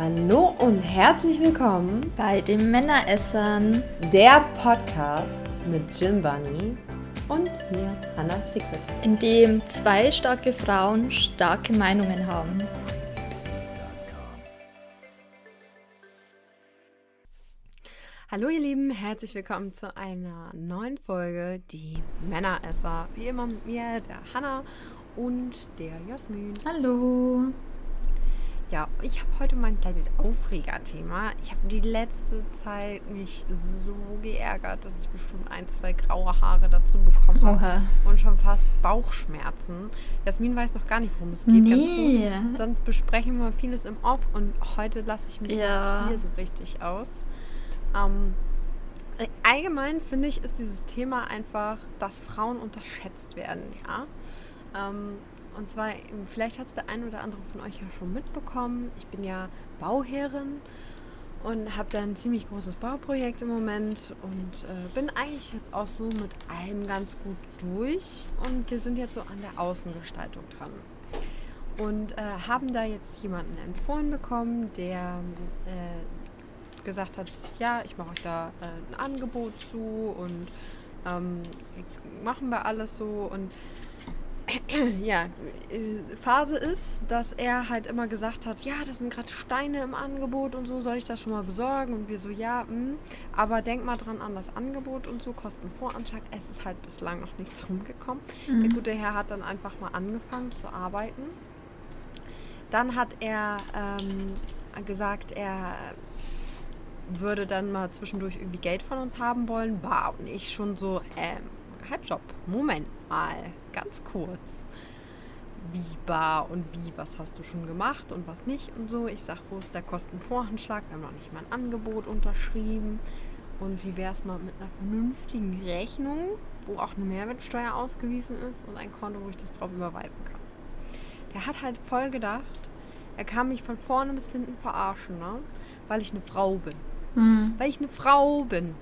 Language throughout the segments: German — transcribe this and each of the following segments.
Hallo und herzlich willkommen bei den Männeressern, der Podcast mit Jim Bunny und mir, Hannah Secret. in dem zwei starke Frauen starke Meinungen haben. Hallo ihr Lieben, herzlich willkommen zu einer neuen Folge, die Männeresser. Wie immer mit mir, der Hannah und der Jasmin. Hallo. Ja, ich habe heute mein kleines Aufregerthema. Ich habe die letzte Zeit mich so geärgert, dass ich bestimmt ein, zwei graue Haare dazu bekommen habe. Und schon fast Bauchschmerzen. Jasmin weiß noch gar nicht, worum es geht. Nee. Ganz gut. Sonst besprechen wir vieles im Off und heute lasse ich mich Ja. mal hier so richtig aus. Ähm, allgemein finde ich, ist dieses Thema einfach, dass Frauen unterschätzt werden, ja. Ähm, und zwar, vielleicht hat es der ein oder andere von euch ja schon mitbekommen. Ich bin ja Bauherrin und habe da ein ziemlich großes Bauprojekt im Moment und äh, bin eigentlich jetzt auch so mit allem ganz gut durch. Und wir sind jetzt so an der Außengestaltung dran. Und äh, haben da jetzt jemanden empfohlen bekommen, der äh, gesagt hat, ja, ich mache euch da äh, ein Angebot zu und ähm, machen wir alles so und ja, äh, Phase ist, dass er halt immer gesagt hat, ja, das sind gerade Steine im Angebot und so, soll ich das schon mal besorgen? Und wir so, ja, mh, aber denk mal dran an das Angebot und so, Kostenvoranschlag. Es ist halt bislang noch nichts rumgekommen. Der gute Herr hat dann einfach mal angefangen zu arbeiten. Dann hat er ähm, gesagt, er würde dann mal zwischendurch irgendwie Geld von uns haben wollen. Bah, und ich schon so, ähm, halt Job, Moment mal, ganz kurz. Wie bar und wie, was hast du schon gemacht und was nicht und so. Ich sag, wo ist der Kostenvoranschlag? Wir haben noch nicht mal ein Angebot unterschrieben. Und wie wäre es mal mit einer vernünftigen Rechnung, wo auch eine Mehrwertsteuer ausgewiesen ist und ein Konto, wo ich das drauf überweisen kann. Der hat halt voll gedacht, er kann mich von vorne bis hinten verarschen, ne? weil ich eine Frau bin Hm. weil ich eine Frau bin,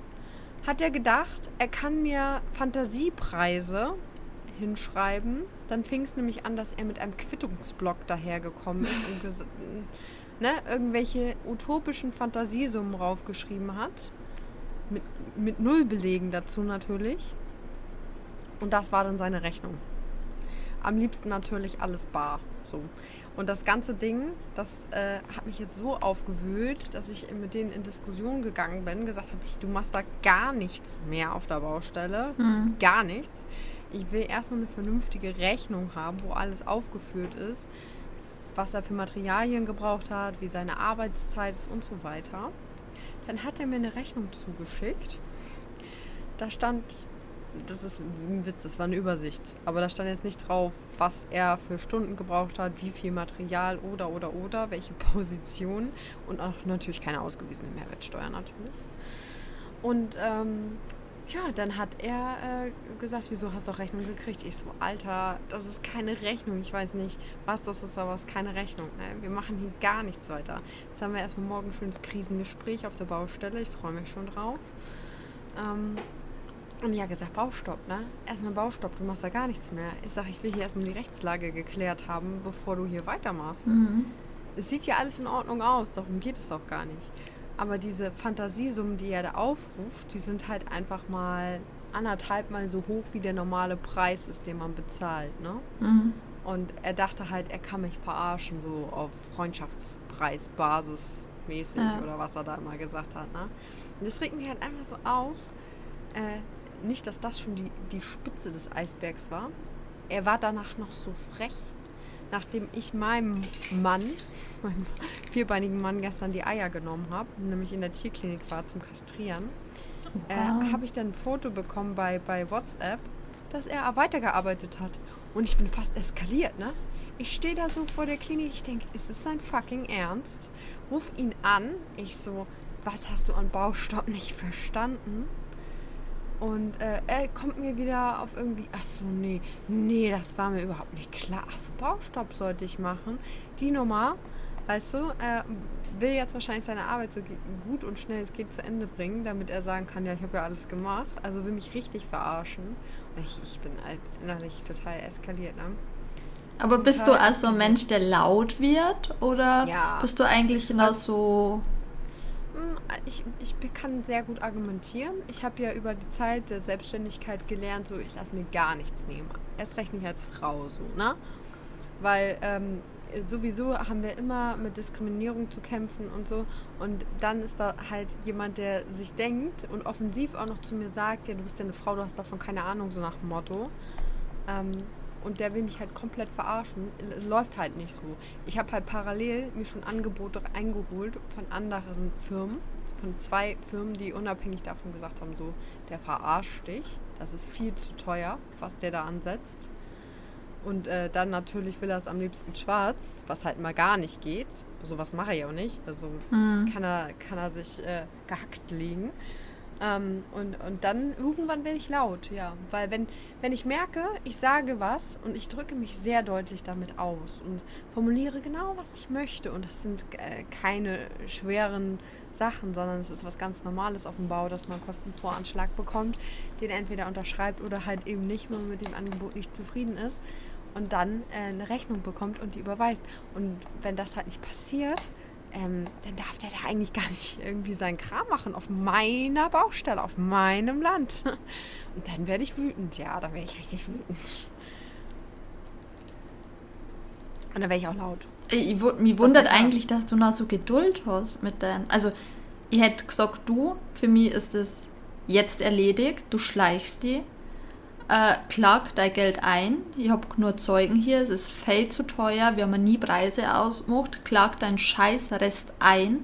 hat er gedacht, er kann mir Fantasiepreise hinschreiben. Dann fing es nämlich an, dass er mit einem Quittungsblock dahergekommen ist und ne, irgendwelche utopischen Fantasiesummen raufgeschrieben hat. Mit, mit Nullbelegen dazu natürlich. Und das war dann seine Rechnung. Am liebsten natürlich alles bar. So. Und das ganze Ding, das äh, hat mich jetzt so aufgewühlt, dass ich mit denen in Diskussion gegangen bin, gesagt habe, ich, du machst da gar nichts mehr auf der Baustelle. Hm. Gar nichts. Ich will erstmal eine vernünftige Rechnung haben, wo alles aufgeführt ist, was er für Materialien gebraucht hat, wie seine Arbeitszeit ist und so weiter. Dann hat er mir eine Rechnung zugeschickt. Da stand, das ist ein Witz, das war eine Übersicht, aber da stand jetzt nicht drauf, was er für Stunden gebraucht hat, wie viel Material oder oder oder, welche Position und auch natürlich keine ausgewiesene Mehrwertsteuer natürlich. Und ähm, ja, dann hat er äh, gesagt, wieso hast du auch Rechnung gekriegt? Ich so, Alter, das ist keine Rechnung. Ich weiß nicht, was das ist, aber es ist keine Rechnung. Ne? Wir machen hier gar nichts weiter. Jetzt haben wir erstmal morgen ein schönes Krisengespräch auf der Baustelle. Ich freue mich schon drauf. Ähm, und ja, gesagt, Baustopp, ne? Erstmal Baustopp, du machst da gar nichts mehr. Ich sage, ich will hier erstmal die Rechtslage geklärt haben, bevor du hier weitermachst. Hm. Es sieht ja alles in Ordnung aus, darum geht es auch gar nicht. Aber diese Fantasiesummen, die er da aufruft, die sind halt einfach mal anderthalb Mal so hoch, wie der normale Preis ist, den man bezahlt. Ne? Hm. Und er dachte halt, er kann mich verarschen, so auf Freundschaftspreisbasis mäßig Ja. oder was er da immer gesagt hat. Ne? Und das regt mich halt einfach so auf. Äh, nicht, dass das schon die, die Spitze des Eisbergs war. Er war danach noch so frech, nachdem ich meinem Mann, meinem vierbeinigen Mann, gestern die Eier genommen habe, nämlich in der Tierklinik war zum Kastrieren, äh, Oha. habe ich dann ein Foto bekommen bei, bei WhatsApp, dass er weitergearbeitet hat. Und ich bin fast eskaliert, ne? Ich stehe da so vor der Klinik, ich denke, ist es sein fucking Ernst? Ruf ihn an. Ich so, was hast du an Baustopp nicht verstanden? Und äh, er kommt mir wieder auf irgendwie, ach so, nee, nee, das war mir überhaupt nicht klar. Ach so, Baustopp sollte ich machen. Die Nummer, weißt du, er will jetzt wahrscheinlich seine Arbeit so gut und schnell es geht zu Ende bringen, damit er sagen kann, ja, ich habe ja alles gemacht. Also will mich richtig verarschen. Und ich, ich bin halt innerlich total eskaliert, ne? Aber bist du also ein Mensch, der laut wird? Oder Ja. bist du eigentlich noch Also- so. Ich, ich kann sehr gut argumentieren. Ich habe ja über die Zeit der Selbstständigkeit gelernt, so ich lasse mir gar nichts nehmen. Erst recht nicht als Frau so, ne? Weil ähm, sowieso haben wir immer mit Diskriminierung zu kämpfen und so. Und dann ist da halt jemand, der sich denkt und offensiv auch noch zu mir sagt, ja, du bist ja eine Frau, du hast davon keine Ahnung, so nach dem Motto. Ähm, und der will mich halt komplett verarschen. Läuft halt nicht so. Ich habe halt parallel mir schon Angebote eingeholt von anderen Firmen, von zwei Firmen, die unabhängig davon gesagt haben, so, der verarscht dich. Das ist viel zu teuer, was der da ansetzt. Und äh, dann natürlich will er es am liebsten schwarz, was halt mal gar nicht geht. Sowas mache ich auch nicht. Also Hm. kann er, kann er sich äh, gehackt legen. Ähm, und, und dann irgendwann werde ich laut, ja. Weil wenn, wenn ich merke, ich sage was und ich drücke mich sehr deutlich damit aus und formuliere genau, was ich möchte. Und das sind äh, keine schweren Sachen, sondern es ist was ganz Normales auf dem Bau, dass man einen Kostenvoranschlag bekommt, den entweder unterschreibt oder halt eben nicht, wenn man mit dem Angebot nicht zufrieden ist. Und dann äh, eine Rechnung bekommt und die überweist. Und wenn das halt nicht passiert, ähm, dann darf der da eigentlich gar nicht irgendwie seinen Kram machen auf meiner Baustelle, auf meinem Land. Und dann werde ich wütend, ja, dann werde ich richtig wütend. Und dann werde ich auch laut. Ich, mich wundert klar. eigentlich, dass du noch so Geduld hast mit deinen. Also, ich hätte gesagt, du, für mich ist es jetzt erledigt, du schleichst die, äh, klag dein Geld ein, ich habe nur Zeugen hier, es ist viel zu teuer, wir haben nie Preise ausgemacht, klag deinen Scheißrest ein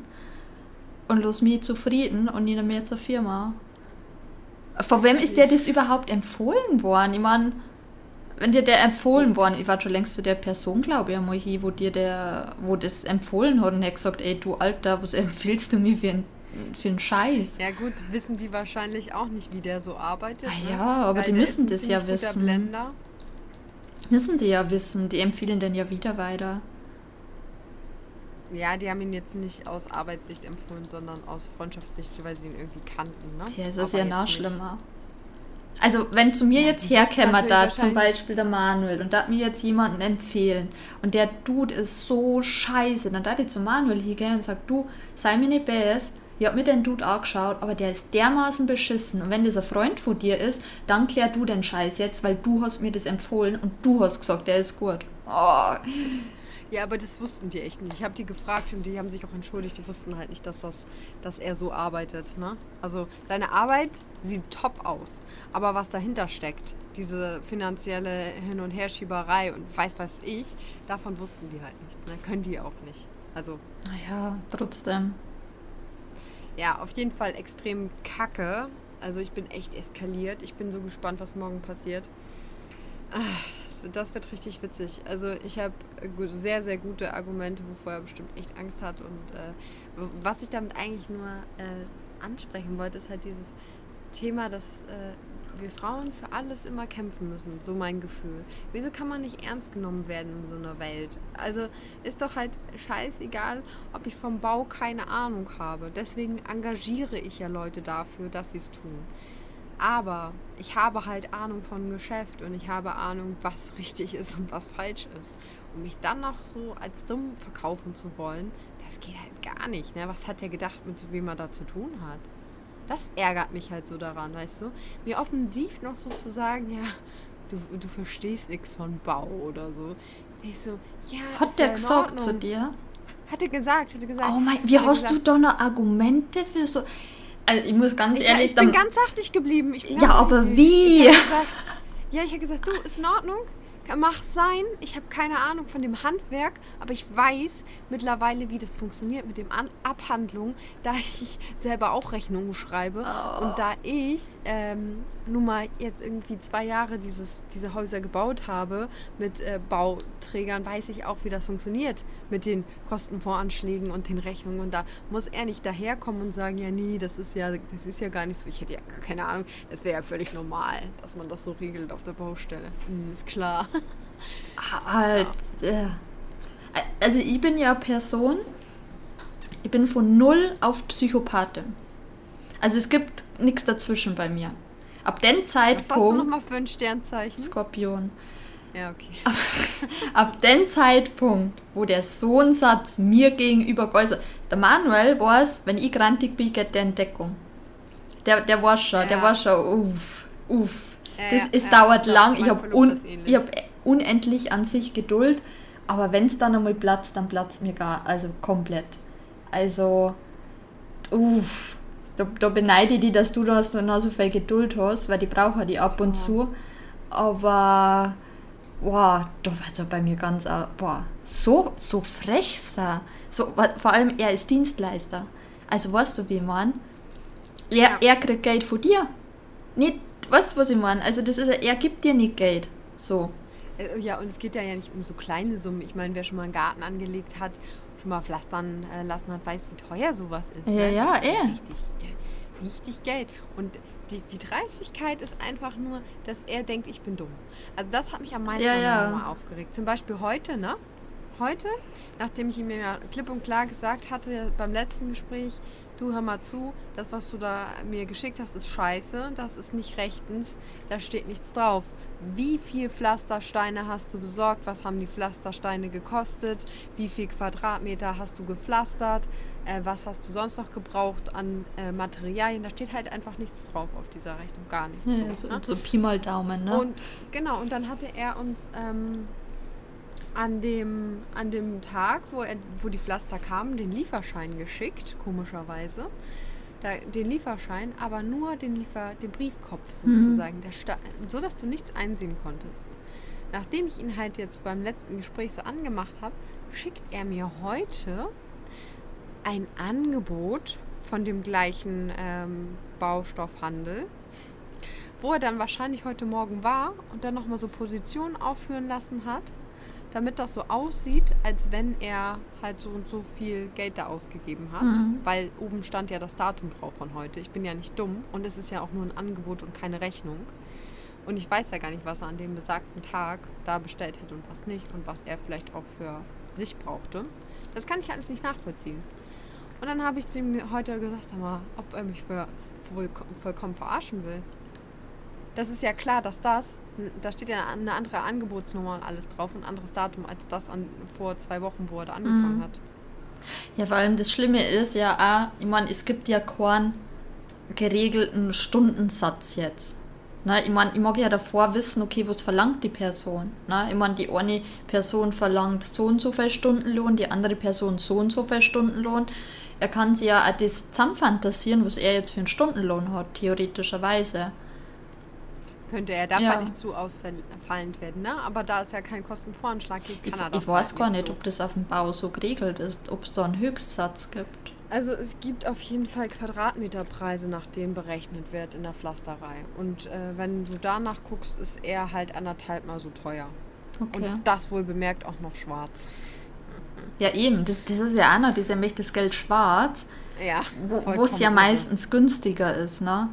und lass mich zufrieden und nicht mehr zur Firma. Von wem ist dir das überhaupt empfohlen worden? Ich meine, wenn dir der empfohlen worden, ich war schon längst zu der Person, glaube ich, einmal hier, wo dir der, wo das empfohlen hat und hat gesagt, ey du Alter, was empfiehlst du mir für einen für einen Scheiß? Ja gut, wissen die wahrscheinlich auch nicht, wie der so arbeitet. Ah ne? ja, aber Weil die müssen das ja wissen. Blender. Müssen die ja wissen, die empfehlen den ja wieder weiter. Ja, die haben ihn jetzt nicht aus Arbeitssicht empfohlen, sondern aus Freundschaftssicht, weil sie ihn irgendwie kannten. Ne? Ja, es ist ja noch nicht. schlimmer. Also, wenn zu mir Ja, jetzt die herkäme da zum Beispiel der Manuel und da hat mir jetzt jemanden empfehlen und der Dude ist so scheiße, dann da ich zu Manuel hingehen und sag, du, sei mir nicht böse, ich hab mir den Dude angeschaut, aber der ist dermaßen beschissen und wenn das ein Freund von dir ist, dann klär du den Scheiß jetzt, weil du hast mir das empfohlen und du hast gesagt, der ist gut. Oh, Ja, aber das wussten die echt nicht. Ich habe die gefragt und die haben sich auch entschuldigt. Die wussten halt nicht, dass, das, dass er so arbeitet. Ne? Also seine Arbeit sieht top aus. Aber was dahinter steckt, diese finanzielle Hin- und Herschieberei und weiß was ich, davon wussten die halt nichts. Ne? Können die auch nicht. Also naja, trotzdem. Ja, auf jeden Fall extrem kacke. Also ich bin echt eskaliert. Ich bin so gespannt, was morgen passiert. Ah, Das wird, das wird richtig witzig. Also ich habe sehr, sehr gute Argumente, wovor er bestimmt echt Angst hat. Und äh, was ich damit eigentlich nur äh, ansprechen wollte, ist halt dieses Thema, dass äh, wir Frauen für alles immer kämpfen müssen. So mein Gefühl. Wieso kann man nicht ernst genommen werden in so einer Welt? Also ist doch halt scheißegal, ob ich vom Bau keine Ahnung habe. Deswegen engagiere ich ja Leute dafür, dass sie es tun. Aber ich habe halt Ahnung von Geschäft und ich habe Ahnung, was richtig ist und was falsch ist. Und mich dann noch so als dumm verkaufen zu wollen, das geht halt gar nicht. Ne? Was hat er gedacht, mit wem er da zu tun hat? Das ärgert mich halt so daran, weißt du? Mir offensiv noch so zu sagen, ja, du, du verstehst nichts von Bau oder so. Ich so, ja. Hat der ja gesagt zu dir? Hat er gesagt, hat er gesagt. Oh mein, wie hast du gesagt. da noch Argumente für so. Also ich muss ganz Ich, ehrlich. ich bin ganz sachlich geblieben. Ich bin Ja, aber sachlich wie? geblieben. Ich gesagt, ja, ich habe gesagt, du, ist in Ordnung. Mach's sein. Ich habe keine Ahnung von dem Handwerk, aber ich weiß mittlerweile, wie das funktioniert mit dem An Abhandlung, da ich selber auch Rechnungen schreibe Oh. und da ich ähm, nun mal jetzt irgendwie zwei Jahre dieses, diese Häuser gebaut habe mit äh, Bauträgern, weiß ich auch, wie das funktioniert mit den Kostenvoranschlägen und den Rechnungen. Und da muss er nicht daherkommen und sagen, ja, nee, das ist ja, das ist ja gar nicht so. Ich hätte ja gar keine Ahnung. Das wäre ja völlig normal, dass man das so regelt auf der Baustelle. Hm, ist klar. Halt. äh, Also ich bin ja Person, ich bin von null auf Psychopathin. Also es gibt nichts dazwischen bei mir. Ab dem Was hast du Zeitpunkt nochmal für ein Sternzeichen? Skorpion. Ja, okay. Ab, ab dem Zeitpunkt, wo der so einen Satz mir gegenüber geäußert der Manuel war es, wenn ich grantig bin, geht der Entdeckung. Der, der war schon, Ja. der war schon, uff, uff. Ja, Das, es ja, dauert ich lang, ich habe un, ist ich hab unendlich an sich Geduld, aber wenn es dann einmal platzt, dann platzt mir gar, also komplett. Also, uff, da, da beneide ich dich, dass du da so, noch so viel Geduld hast, weil die brauche die ab und Ja. zu. Aber, boah, da wird er bei mir ganz, au- boah, so, so frech sein. So, vor allem, er ist Dienstleister. Also, weißt du, wie ich mein? Er, Ja. er kriegt Geld von dir. Nicht, weißt du, was ich meine? Also, das ist, er gibt dir nicht Geld. So. Äh, Ja, und es geht ja, ja nicht um so kleine Summen. Ich meine, wer schon mal einen Garten angelegt hat, schon mal pflastern äh, lassen hat, weiß, wie teuer sowas ist. Ja, ne? ja, eh. Richtig, äh, richtig Geld. Und die, die Dreistigkeit ist einfach nur, dass er denkt, ich bin dumm. Also das hat mich am meisten Ja, ja. aufgeregt. Zum Beispiel heute, ne? Heute, nachdem ich ihm ja klipp und klar gesagt hatte beim letzten Gespräch, du hör mal zu, das, was du da mir geschickt hast, ist scheiße, das ist nicht rechtens, da steht nichts drauf. Wie viel Pflastersteine hast du besorgt? Was haben die Pflastersteine gekostet? Wie viel Quadratmeter hast du gepflastert? Äh, was hast du sonst noch gebraucht an äh, Materialien? Da steht halt einfach nichts drauf auf dieser Rechnung, gar nichts. Ja, so, so, ne? so Pi mal Daumen, ne? Und genau, und dann hatte er uns ähm, an, dem, an dem Tag, wo, er, wo die Pflaster kamen, den Lieferschein geschickt, komischerweise. Da, den Lieferschein, aber nur den, Liefer, den Briefkopf Mhm. sozusagen, der sta- so dass du nichts einsehen konntest. Nachdem ich ihn halt jetzt beim letzten Gespräch so angemacht habe, schickt er mir heute ein Angebot von dem gleichen ähm, Baustoffhandel, wo er dann wahrscheinlich heute Morgen war und dann nochmal so Positionen aufführen lassen hat, damit das so aussieht, als wenn er halt so und so viel Geld da ausgegeben hat, Mhm. weil oben stand ja das Datum drauf von heute. Ich bin ja nicht dumm und es ist ja auch nur ein Angebot und keine Rechnung. Und ich weiß ja gar nicht, was er an dem besagten Tag da bestellt hätte und was nicht und was er vielleicht auch für sich brauchte. Das kann ich alles nicht nachvollziehen. Und dann habe ich zu ihm heute gesagt, sag mal, ob er mich für voll, vollkommen verarschen will. Das ist ja klar, dass das, da steht ja eine andere Angebotsnummer und alles drauf, ein anderes Datum als das an, vor zwei Wochen, wo er da angefangen Mhm. hat. Ja, vor allem das Schlimme ist ja auch, ich meine, es gibt ja keinen geregelten Stundensatz jetzt. Ne, ich meine, ich mag ja davor wissen, okay, was verlangt die Person. Ne? Ich meine, die eine Person verlangt so und so viel Stundenlohn, die andere Person so und so viel Stundenlohn. Er kann sich ja auch das zusammenfantasieren, was er jetzt für einen Stundenlohn hat, theoretischerweise. Könnte er, darf Ja. ja. nicht zu ausfallend werden, ne? Aber da es ja keinen Kostenvoranschlag gibt, Ich, kann er das ich weiß halt gar nicht, so. ob das auf dem Bau so geregelt ist, ob es da einen Höchstsatz gibt. Also es gibt auf jeden Fall Quadratmeterpreise, nach denen berechnet wird in der Pflasterei. Und äh, wenn du danach guckst, ist er halt anderthalb mal so teuer. Okay. Und das wohl bemerkt auch noch schwarz. Ja, eben, das, das ist ja das ist ja mächtig das Geld schwarz, Ja, wo es ja meistens günstiger ist, ne?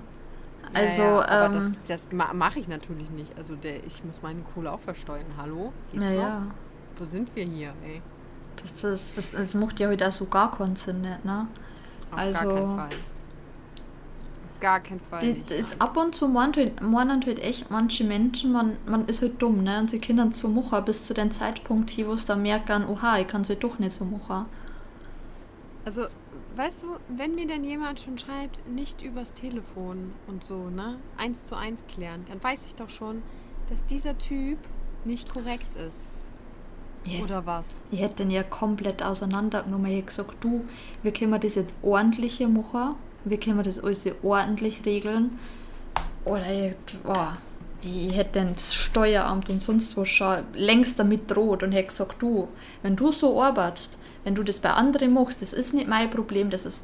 Also, ja, ja, aber ähm, das, das ma- mache ich natürlich nicht. Also der, ich muss meine Kohle auch versteuern. Hallo? Geht's ja, noch? ja. Wo sind wir hier, ey? Das, ist, das, das macht ja heute auch so gar keinen Sinn, nicht, ne? Auf Also- gar keinen Fall. Auf gar keinen Fall nicht. ist ab und zu halt, meinen halt echt manche Menschen, man, man ist halt dumm, ne? Und sie können so machen bis zu dem Zeitpunkt hier, wo es dann merken, oha, ich kann es halt doch nicht so machen. Also, weißt du, wenn mir denn jemand schon schreibt, nicht übers Telefon und so, ne? Eins zu eins klären, dann weiß ich doch schon, dass dieser Typ nicht korrekt ist. Ja. Oder was? Ich hätte den ja komplett auseinandergenommen. Ich hätte gesagt, du, wir können das jetzt ordentlich hier machen. Wir können das alles ordentlich regeln. Oder ich, ich hätte den das Steueramt und sonst was schon längst damit droht und hätte gesagt, du, wenn du so arbeitest, wenn du das bei anderen machst, das ist nicht mein Problem, das ist,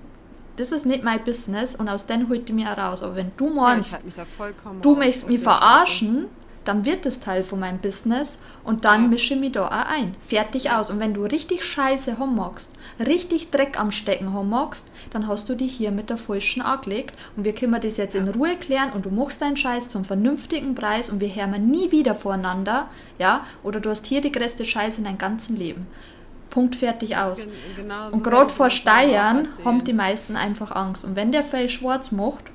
das ist nicht mein Business und aus dem holt ich mich raus. Aber wenn du Ja, meinst, vollkommen du möchtest mich verarschen, dann wird das Teil von meinem Business und dann Ja. mische ich mich da auch ein. Fertig aus. Und wenn du richtig Scheiße haben magst, richtig Dreck am Stecken haben magst, dann hast du dich hier mit der Falschen angelegt und wir können das jetzt in Ruhe klären und du machst deinen Scheiß zum vernünftigen Preis und wir hören nie wieder voreinander, ja, oder du hast hier die größte Scheiße in deinem ganzen Leben. Punkt fertig aus. gen- genau so Und werde gerade vor Steuern haben die meisten einfach Angst. Und wenn der Fell schwarz macht,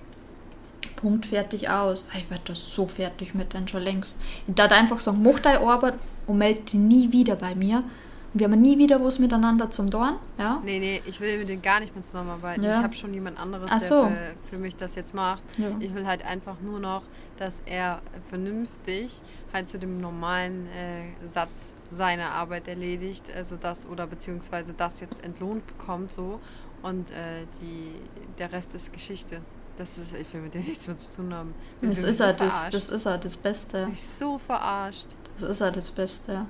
Punkt, fertig aus. Ich werde das so fertig mit dann schon längst. Ich darf einfach sagen, mach deine Arbeit und melde dich nie wieder bei mir. Und wir haben nie wieder was miteinander zum Dorn, ja? Nee, nee, ich will mit denen gar nicht mehr zusammenarbeiten. Ja. Ich habe schon jemand anderes, Ach der so. für, für mich das jetzt macht. Ja. Ich will halt einfach nur noch, dass er vernünftig halt zu dem normalen äh, Satz seine Arbeit erledigt, also das oder beziehungsweise das jetzt entlohnt bekommt so und äh, die, der Rest ist Geschichte. Das ist, ich will mit dem nichts mehr zu tun haben. Ich Das ist so er, das, das ist er, das Beste. Ich so verarscht. Das ist ja das Beste.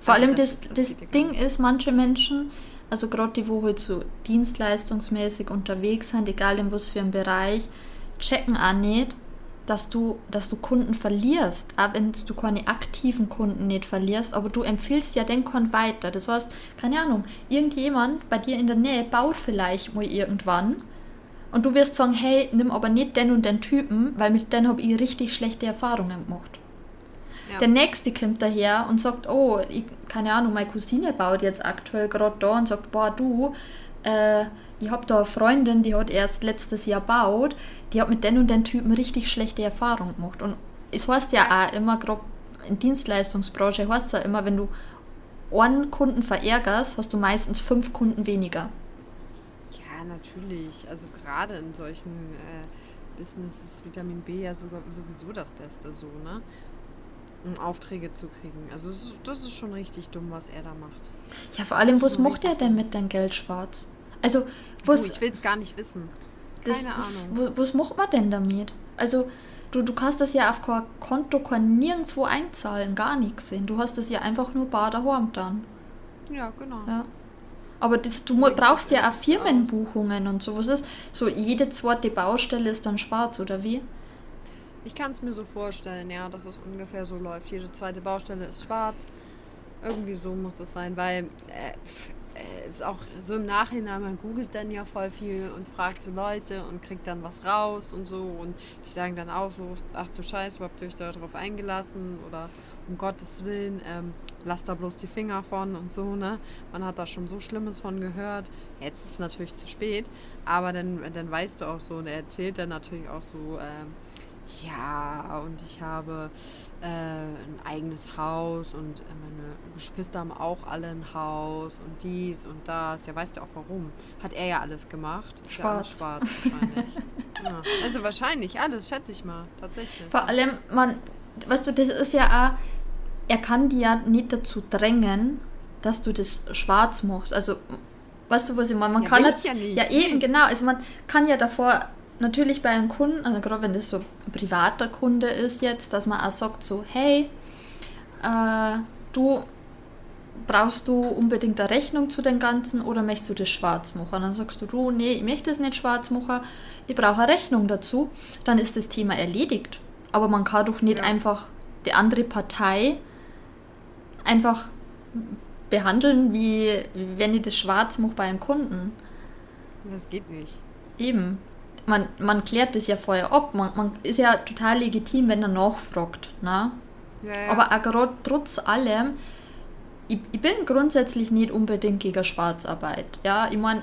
Vor Also allem das das, ist- das das, Ding ist, manche Menschen, also gerade die, wo halt so dienstleistungsmäßig unterwegs sind, egal in was für einem Bereich, checken auch nicht, dass du, dass du Kunden verlierst, auch wenn du keine aktiven Kunden nicht verlierst, aber du empfiehlst ja den Kunden weiter. Das heißt, keine Ahnung, irgendjemand bei dir in der Nähe baut vielleicht mal irgendwann und du wirst sagen, hey, nimm aber nicht den und den Typen, weil mit denen habe ich richtig schlechte Erfahrungen gemacht. Ja. Der nächste kommt daher und sagt, oh, ich, keine Ahnung, meine Cousine baut jetzt aktuell gerade da und sagt, boah, du, äh, ich habe da eine Freundin, die hat erst letztes Jahr baut, die hat mit den und den Typen richtig schlechte Erfahrungen gemacht. Und es heißt ja auch immer, gerade in Dienstleistungsbranche heißt es ja immer, wenn du einen Kunden verärgerst, hast du meistens fünf Kunden weniger. Ja, natürlich. Also gerade in solchen äh, Business ist Vitamin B ja sogar sowieso das Beste, so, ne? Um Aufträge zu kriegen. Also das ist schon richtig dumm, was er da macht. Ja, vor allem, was ist macht er denn mit deinem Geld schwarz? Also, Du, was, ich will es gar nicht wissen. Das, Keine das, Ahnung. wo- was macht man denn damit? Also, du, du kannst das ja auf kein Konto kein nirgendwo einzahlen, gar nichts sehen. Du hast das ja einfach nur bar daheim dann. Ja, genau. Ja. Aber das, du Bringt brauchst ja auch Firmenbuchungen und so. Was ist? So, jede zweite Baustelle ist dann schwarz, oder wie? Ich kann es mir so vorstellen, ja, dass es ungefähr so läuft. Jede zweite Baustelle ist schwarz. Irgendwie so muss das sein, weil äh, äh, ist auch so im Nachhinein, man googelt dann ja voll viel und fragt so Leute und kriegt dann was raus und so und die sagen dann auch so, ach du Scheiße, wo habt ihr euch da drauf eingelassen oder um Gottes Willen, ähm, lasst da bloß die Finger von und so, ne? Man hat da schon so Schlimmes von gehört. Jetzt ist es natürlich zu spät, aber dann, dann weißt du auch so und er erzählt dann natürlich auch so, ähm, ja, und ich habe äh, ein eigenes Haus und äh, meine Geschwister haben auch alle ein Haus und dies und das. Ja, weißt du auch warum? Hat er ja alles gemacht. Ist Ja alles Schwarz. schwarz wahrscheinlich. ja. Also wahrscheinlich alles, schätze ich mal, tatsächlich. Vor allem, man, weißt du, das ist ja auch, er kann dir ja nicht dazu drängen, dass du das schwarz machst. Also, weißt du, was ich meine? Man Ja, kann halt- ja nicht. Ja, eben, genau. Also man kann ja davor natürlich bei einem Kunden, also gerade wenn das so ein privater Kunde ist jetzt, dass man auch sagt so, hey, äh, du brauchst du unbedingt eine Rechnung zu dem Ganzen oder möchtest du das schwarz machen? Dann sagst du, du, nee, ich möchte es nicht schwarz machen, ich brauche eine Rechnung dazu. Dann ist das Thema erledigt. Aber man kann doch nicht Ja. einfach die andere Partei einfach behandeln, wie wenn ich das schwarz mache bei einem Kunden. Das geht nicht. Eben. Man, man klärt das ja vorher ab. Man, man ist ja total legitim, wenn er nachfragt. Ne? Ja, ja. Aber auch gerade trotz allem, ich, ich bin grundsätzlich nicht unbedingt gegen Schwarzarbeit. Ja, ich meine,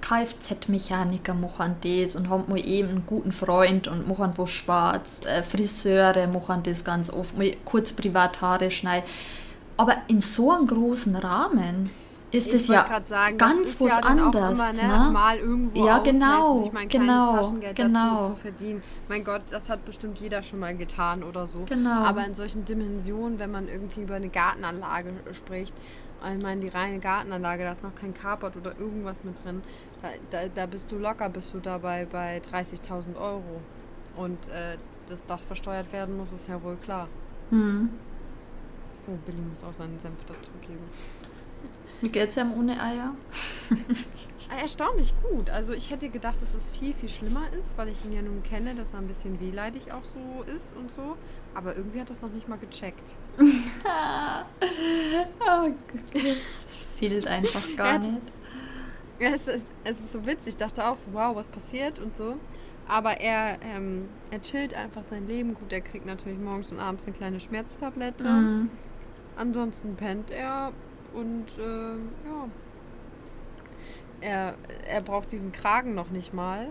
Kfz-Mechaniker machen das und haben mal eben einen guten Freund und machen was schwarz. Äh, Friseure machen das ganz oft, mal kurz privat Haare schneiden. Aber in so einem großen Rahmen ist ich wollte ja sagen, ganz was ja anderes, Immer, ne? ne? Mal irgendwo Ja, genau, sich mein genau, kleines Taschengeld genau. dazu zu verdienen. Mein Gott, das hat bestimmt jeder schon mal getan oder so. Genau. Aber in solchen Dimensionen, wenn man irgendwie über eine Gartenanlage spricht, ich meine, die reine Gartenanlage, da ist noch kein Carport oder irgendwas mit drin. Da, da, da bist du locker, bist du dabei bei 30.000 Euro. Und äh, dass das versteuert werden muss, ist ja wohl klar. Hm. Oh, Billy muss auch seinen Senf dazugeben. Wie geht's ihm ohne Eier? Ah, Erstaunlich gut. Also ich hätte gedacht, dass es viel, viel schlimmer ist, weil ich ihn ja nun kenne, dass er ein bisschen wehleidig auch so ist und so. Aber irgendwie hat das noch nicht mal gecheckt. Oh, das fehlt einfach gar nicht. Ja, es ist, es ist so witzig. Ich dachte auch so, wow, was passiert und so. Aber er, ähm, er chillt einfach sein Leben. Gut, er kriegt natürlich morgens und abends eine kleine Schmerztablette. Mhm. Ansonsten pennt er und ähm, ja. Er, er braucht diesen Kragen noch nicht mal.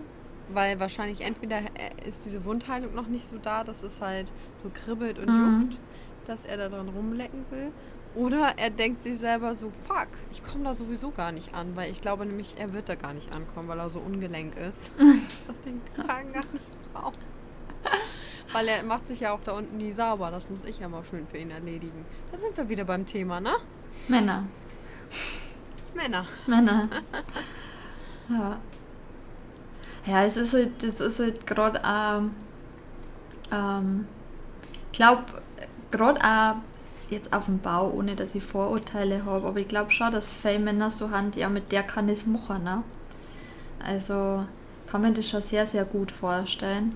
weil wahrscheinlich entweder äh, ist diese Wundheilung noch nicht so da, dass es halt so kribbelt und Mhm. juckt, dass er da dran rumlecken will. Oder er denkt sich selber so, fuck, ich komme da sowieso gar nicht an, weil ich glaube nämlich, er wird da gar nicht ankommen, weil er so ungelenk ist. dass er den Kragen gar nicht braucht. Weil er macht sich ja auch da unten nie sauber. Das muss ich ja mal schön für ihn erledigen. Da sind wir wieder beim Thema, ne? Männer. Männer. Männer. ja. Ja, es ist halt, es ist halt gerade ähm, ähm, ich glaube, gerade auch jetzt auf dem Bau, ohne dass ich Vorurteile habe, aber ich glaube schon, dass viele Männer so haben, ja, mit der kann ich es machen, ne? Also kann man das schon sehr, sehr gut vorstellen.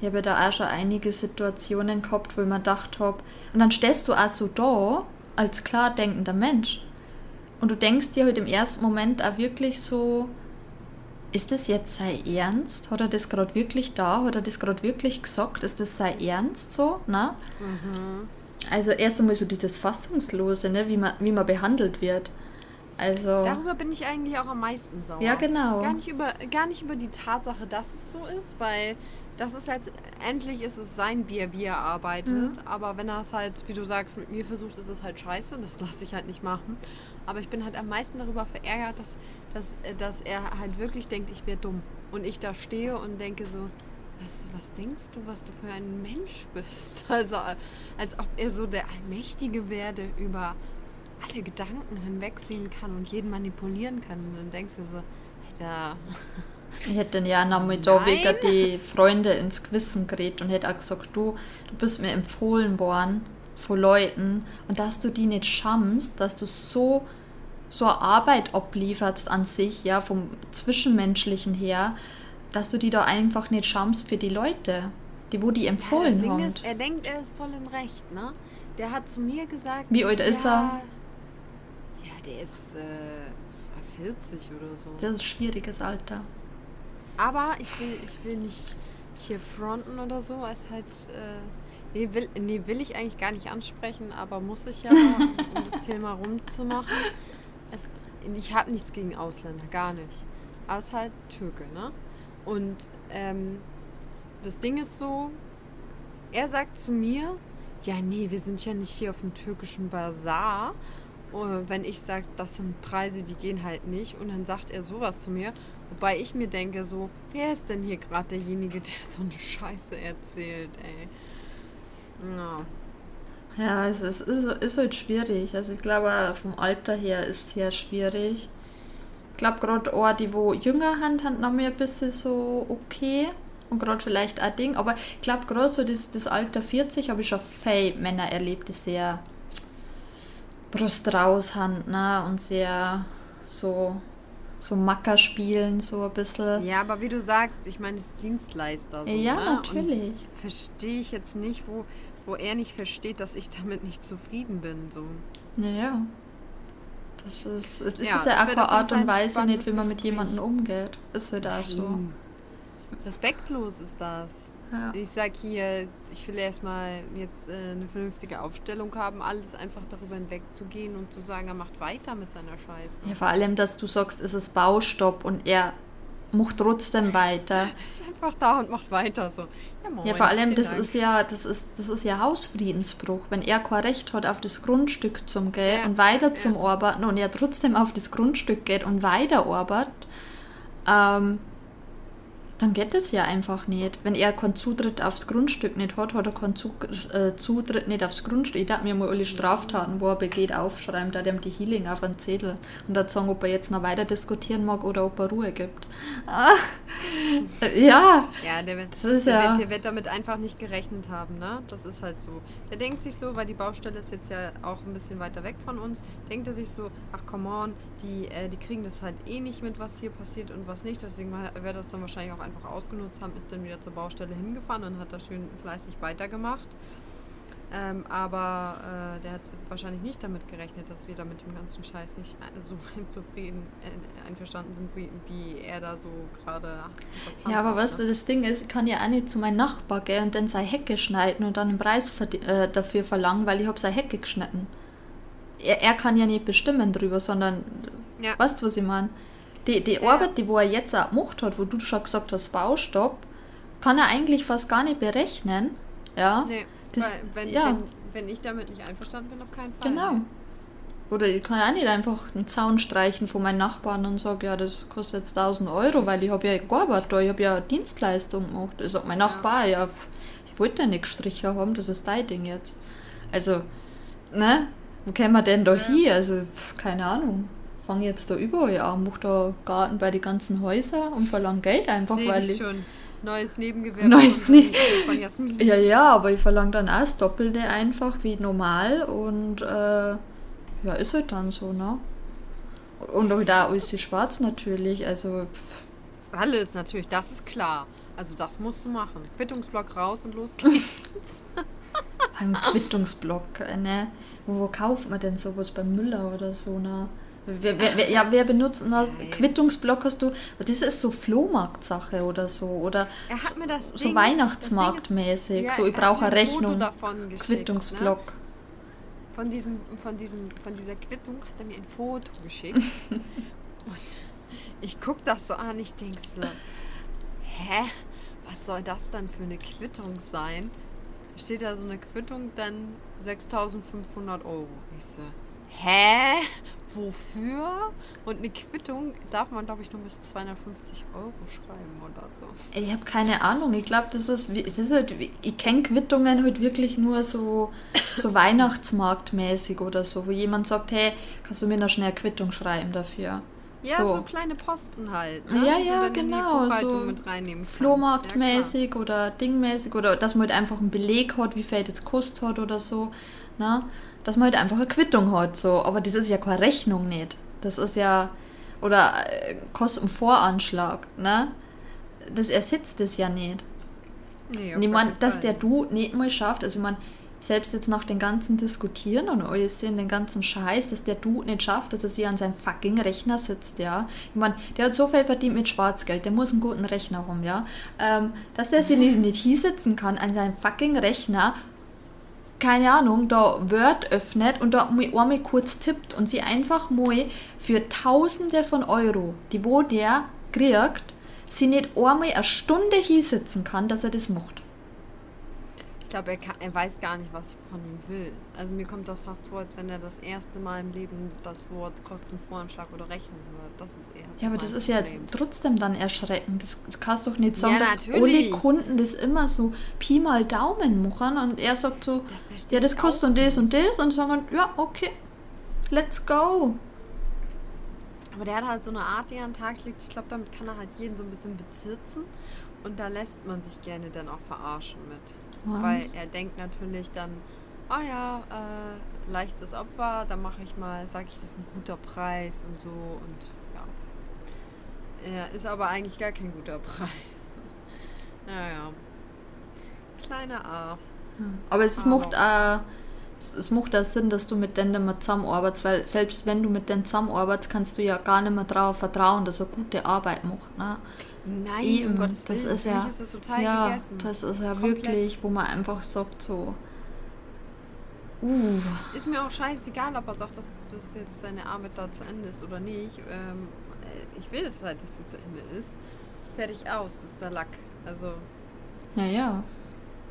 Ich habe ja da auch schon einige Situationen gehabt, wo ich mir gedacht habe, und dann stehst du auch so da, als klar denkender Mensch. Und du denkst dir halt im ersten Moment auch wirklich so, ist das jetzt sei Ernst? Hat er das gerade wirklich da? Hat er das gerade wirklich gesagt? Ist das sei Ernst so? Ne? Mhm. Also erst einmal so dieses Fassungslose, ne? wie, man, wie man behandelt wird. Also, Darüber bin ich eigentlich auch am meisten sauer. ja genau. Gar nicht, über, gar nicht über die Tatsache, dass es so ist, weil das ist letztendlich ist es sein Bier, wie er arbeitet. Mhm. Aber wenn er es halt, wie du sagst, mit mir versucht, ist es halt scheiße. Das lasse ich halt nicht machen. Aber ich bin halt am meisten darüber verärgert, dass, dass, äh, dass er halt wirklich denkt, ich wäre dumm. Und ich da stehe und denke so, was, was denkst du, was du für ein Mensch bist? Also als ob er so der Allmächtige werde über alle Gedanken hinwegsehen kann und jeden manipulieren kann. Und dann denkst du so, Alter, Ich hätte den ja nochmal da wegen die Freunde ins Gewissen geredet und hätte auch gesagt, du, du bist mir empfohlen worden von Leuten und dass du die nicht schammst, dass du so, so eine Arbeit ablieferst an sich, ja, vom Zwischenmenschlichen her, dass du die da einfach nicht schammst für die Leute, die wo die Ja, empfohlen das Ding haben. ist, er denkt, er ist voll im Recht, ne? Der hat zu mir gesagt. Wie alt ist ja, Ja, der ist äh, 40 oder so. Das ist ein schwieriges Alter. Aber ich will, ich will nicht hier fronten oder so. Es halt. Äh, nee, will, nee, will ich eigentlich gar nicht ansprechen, aber muss ich ja, um das Thema rumzumachen. Es, ich habe nichts gegen Ausländer, gar nicht. Aber es ist halt Türke, ne? Und ähm, das Ding ist so, er sagt zu mir, ja, nee, wir sind ja nicht hier auf dem türkischen Bazar. Und wenn ich sage, das sind Preise, die gehen halt nicht. Und dann sagt er sowas zu mir. Wobei ich mir denke, so, wer ist denn hier gerade derjenige, der so eine Scheiße erzählt, ey? Ja. Ja, es ist, ist, ist halt schwierig. Also ich glaube, vom Alter her ist es sehr schwierig. Ich glaube, gerade auch die, wo jünger sind, haben noch mehr ein bisschen so okay. Und gerade vielleicht auch Ding. Aber ich glaube, gerade so das, das Alter 40 habe ich schon viele Männer erlebt, die sehr Brust raus haben ne? und sehr so, so Macker spielen, so ein bisschen. ja, aber wie du sagst, ich meine, es ist Dienstleister. So, Ja, ne? natürlich. Verstehe ich jetzt nicht, wo, wo er nicht versteht, dass ich damit nicht zufrieden bin. So. Ja, ja. Das ist, es ist Ja, ja, das auch jeden Art und Weise nicht, wie man mit jemandem umgeht. Ist halt auch so. Respektlos ist das. Ja. Ich sag hier, ich will erstmal jetzt äh, eine vernünftige Aufstellung haben, alles einfach darüber hinwegzugehen und zu sagen, er macht weiter mit seiner Scheiße. ja, vor allem, dass du sagst, es ist Baustopp und er macht trotzdem weiter. Er ist einfach da und macht weiter so. Ja, moin, Ja, vor allem, das Dank. ist ja, das ist, das ist ja Hausfriedensbruch. Wenn er kein Recht hat, auf das Grundstück zum gehen Ja, und weiter ja. zum Arbeiten und er trotzdem auf das Grundstück geht und weiter arbeitet, ähm, dann geht es ja einfach nicht. Wenn er keinen Zutritt aufs Grundstück nicht hat, hat er keinen äh, Zutritt nicht aufs Grundstück. Ich darf mir mal alle Straftaten, wo er begeht, aufschreiben, da dem die Healing auf einen Zettel und dann sagen, ob er jetzt noch weiter diskutieren mag oder ob er Ruhe gibt. Ah, ja, Ja, der wird, Das ist der, ja- wird, der wird damit einfach nicht gerechnet haben, ne? Das ist halt so. Der denkt sich so, weil die Baustelle ist jetzt ja auch ein bisschen weiter weg von uns, denkt er sich so, ach come on, die, äh, die kriegen das halt eh nicht mit, was hier passiert und was nicht. Deswegen wird er das dann wahrscheinlich auch einfach ausgenutzt haben, ist dann wieder zur Baustelle hingefahren und hat da schön fleißig weitergemacht. Ähm, aber äh, der hat wahrscheinlich nicht damit gerechnet, dass wir da mit dem ganzen Scheiß nicht so zufrieden äh, einverstanden sind, wie, wie er da so gerade Ja, aber weißt ne? du, das Ding ist, ich kann ja auch nicht zu meinem Nachbar gehen und dann seine Hecke schneiden und dann einen Preis äh, dafür verlangen, weil ich habe seine Hecke geschnitten. Er, er kann ja nicht bestimmen drüber, sondern, Ja. weißt du, was ich meine? Die, die Ja. Arbeit, die wo er jetzt auch gemacht hat, wo du schon gesagt hast, Baustopp, kann er eigentlich fast gar nicht berechnen. Ja. Nee, Das- wenn, ja. wenn, wenn ich damit nicht einverstanden bin, auf keinen Fall. Genau. Oder ich kann auch nicht einfach einen Zaun streichen von meinen Nachbarn und sage, ja, das kostet jetzt 1000 Euro, weil ich habe ja gearbeitet da, ich habe ja Dienstleistung gemacht. Ich sag mein Nachbar, ja, ich wollte ja nicht gestrichen haben, das ist dein Ding jetzt. Also, ne? Wo kämen wir denn da Ja. hier? Also, keine Ahnung. Fange jetzt da überall an, mach da Garten bei den ganzen Häusern und verlange Geld einfach, Sehe weil ich schon. Neues Nebengewerbe Neues von, Ne- von Jasmin. Ja, ja, aber ich verlange dann auch das Doppelte einfach wie normal und äh, ja, ist halt dann so, ne? Und auch da alles die schwarz natürlich, also pff, Alles natürlich, das ist klar. Also das musst du machen. Quittungsblock raus und los geht's. beim Quittungsblock, äh, ne? Wo, wo kauft man denn sowas beim Müller oder so, ne? Wer, wer, wer, ja, wer benutzt? Nein. Quittungsblock hast du, das ist so Flohmarktsache oder so, oder Er hat mir das so Ding- Weihnachtsmarktmäßig, ist- so ja, ich brauche eine Rechnung, davon geschickt, Quittungsblock. Ne? Von, diesem, von, diesem, von dieser Quittung hat er mir ein Foto geschickt. und ich guck das so an, ich denk so, hä? Was soll das dann für eine Quittung sein? Steht da so eine Quittung, dann 6500 Euro. Ich so, hä? Wofür? Und eine Quittung darf man, glaube ich, nur bis 250 Euro schreiben oder so. Ich habe keine Ahnung. Ich glaube, das ist, wie- es ist halt, ich kenne Quittungen halt wirklich nur so, so Weihnachtsmarktmäßig oder so, wo jemand sagt, hey, kannst du mir noch schnell eine Quittung schreiben dafür? Ja, So. so, kleine Posten halt. Ja, Ne? ja, dann genau, so mit reinnehmen. Flohmarktmäßig oder Dingmäßig oder dass man halt einfach einen Beleg hat, wie viel jetzt kostet hat oder so. Ne? Dass man halt einfach eine Quittung hat. So. Aber das ist ja keine Rechnung nicht. Das ist ja. Oder äh, Kostenvoranschlag. Ne? Das ersetzt es ja nicht. Ja. Nee, ich meine, dass Fall. der Du nicht mal schafft, also ich meine, selbst jetzt nach den ganzen Diskutieren und alles in den ganzen Scheiß, dass der Du nicht schafft, dass er sich an seinem fucking Rechner sitzt, ja. Ich meine, der hat so viel verdient mit Schwarzgeld, der muss einen guten Rechner haben, ja. Ähm, dass der sich nicht, nicht hinsetzen kann an seinem fucking Rechner, keine Ahnung, da Word öffnet und da mal einmal kurz tippt und sie einfach mal für Tausende von Euro, die wo der kriegt, sie nicht einmal eine Stunde hinsetzen kann, dass er das macht. Glaube, er, kann- er weiß gar nicht, was ich von ihm will. Also mir kommt das fast vor, als wenn er das erste Mal im Leben das Wort Kostenvoranschlag oder Rechnung hört. Das ist eher Ja, aber das ist ja Problem. trotzdem dann erschreckend. Das, das kannst du doch nicht sagen, Ja, dass alle Kunden das immer so Pi mal Daumen machen und er sagt so, Das ja, das kostet und das und das und sagen, ja, okay, let's go. Aber der hat halt so eine Art, die er an den Tag legt. Ich glaube, damit kann er halt jeden so ein bisschen bezirzen. Und da lässt man sich gerne dann auch verarschen mit. Was? Weil er denkt natürlich dann, ah ja, äh, leichtes Opfer, da mache ich mal, sage ich, das ist ein guter Preis und so. Und ja. Er ist aber eigentlich gar kein guter Preis. Naja. Kleiner A. Aber es Aber- macht auch, es- es macht auch Sinn, dass du mit denen mehr zusammenarbeitest, weil selbst wenn du mit denen zusammenarbeitest, kannst du ja gar nicht mehr darauf vertrauen, dass er gute Arbeit macht. Ne? Nein, Eben, um Gottes das Willen. ist für ja- ist das total ja, gegessen. das ist ja Komplett. wirklich, wo man einfach sagt so, uh, Ist mir auch scheißegal, ob er sagt, dass das jetzt seine Arbeit da zu Ende ist oder nicht. Ähm, äh, ich will das halt, dass sie zu Ende ist. Fertig aus, ist der Lack. Also, ja, ja.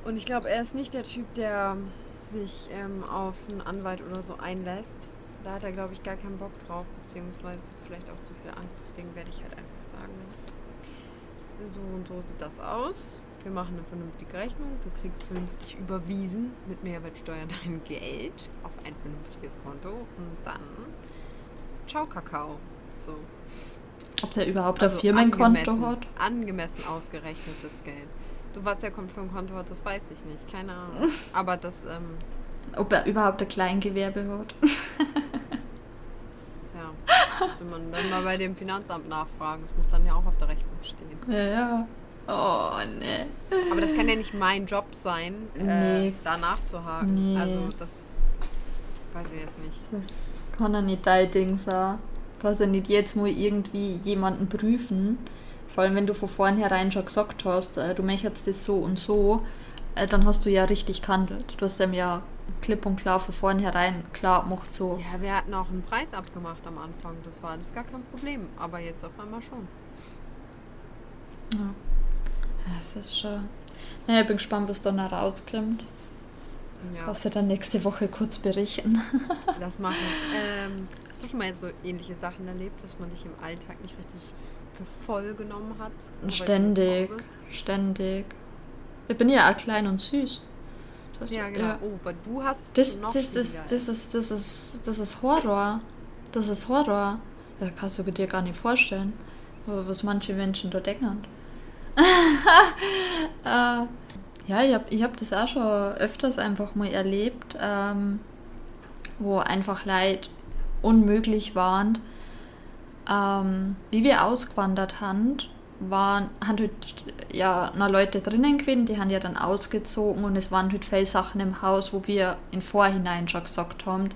und ich glaube, er ist nicht der Typ, der sich ähm, auf einen Anwalt oder so einlässt. Da hat er, glaube ich, gar keinen Bock drauf, beziehungsweise vielleicht auch zu viel Angst. Deswegen werde ich halt einfach sagen, so und so sieht das aus. Wir machen eine vernünftige Rechnung. Du kriegst vernünftig überwiesen mit Mehrwertsteuer dein Geld auf ein vernünftiges Konto und dann ciao Kakao. So. Ob der überhaupt Also ein Firmenkonto angemessen- hat? Angemessen ausgerechnetes Geld. Du, was er kommt für ein Konto hat, das weiß ich nicht. Keine Ahnung. Aber das, ähm, Ob er überhaupt ein Kleingewerbe hat? müsste man dann mal bei dem Finanzamt nachfragen. Das muss dann ja auch auf der Rechnung stehen. Ja, ja. Oh, ne. Aber das kann ja nicht mein Job sein, äh, Nee. da nachzuhaken. Nee. Also das weiß ich jetzt nicht. Das kann ja nicht dein Ding sein. Du kannst ja nicht jetzt mal irgendwie jemanden prüfen. Vor allem, wenn du von vornherein schon gesagt hast, äh, du möchtest das so und so, äh, dann hast du ja richtig gehandelt. Du hast ihm ja klipp und klar von vornherein klar macht so. Ja, wir hatten auch einen Preis abgemacht am Anfang. Das war alles gar kein Problem. Aber jetzt auf einmal schon. Ja. Das ist schon. Naja, ich bin gespannt, was dann rauskommt. Ja. Was wir dann nächste Woche kurz berichten. das machen. Ähm, hast du schon mal so ähnliche Sachen erlebt, dass man dich im Alltag nicht richtig für voll genommen hat? Ständig. Ständig. Ich bin ja auch klein und süß. Das, ja, genau. Ja. Oh, aber du hast das, noch das ist, das ist, das ist, das ist Horror. Das ist Horror. Das kannst du dir gar nicht vorstellen, was manche Menschen da denken. äh, ja, ich habe ich hab das auch schon öfters einfach mal erlebt, ähm, wo einfach Leid unmöglich waren. Ähm, wie wir ausgewandert haben, waren, haben halt, ja noch Leute drinnen gewesen, die haben ja dann ausgezogen und es waren halt viele Sachen im Haus, wo wir im Vorhinein schon gesagt haben,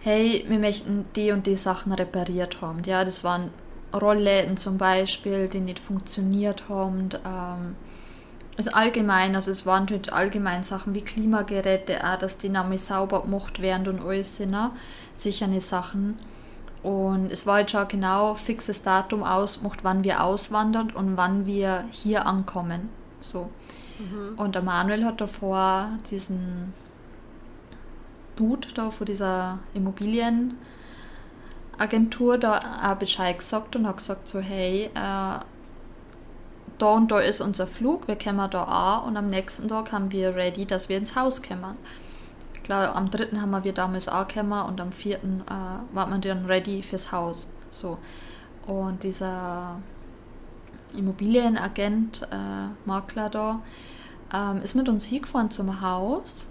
hey, wir möchten die und die Sachen repariert haben. Ja, das waren Rollläden zum Beispiel, die nicht funktioniert haben. Ähm, also allgemein, also es waren halt allgemein Sachen wie Klimageräte, auch, dass die nämlich sauber gemacht werden und alles sind, ne? sicher eine Sachen. Und es war jetzt schon genau fixes Datum ausgemacht, wann wir auswandern und wann wir hier ankommen. So. Mhm. Und der Manuel hat davor diesen Dude da von dieser Immobilienagentur da auch Bescheid gesagt und hat gesagt so, hey, äh, da und da ist unser Flug, wir kommen da an und am nächsten Tag haben wir ready, dass wir ins Haus kommen. Klar, am dritten haben wir damals angekommen und am vierten äh, war man dann ready fürs Haus. So. Und dieser Immobilienagent, äh, Makler da, ähm, ist mit uns hingefahren zum Haus.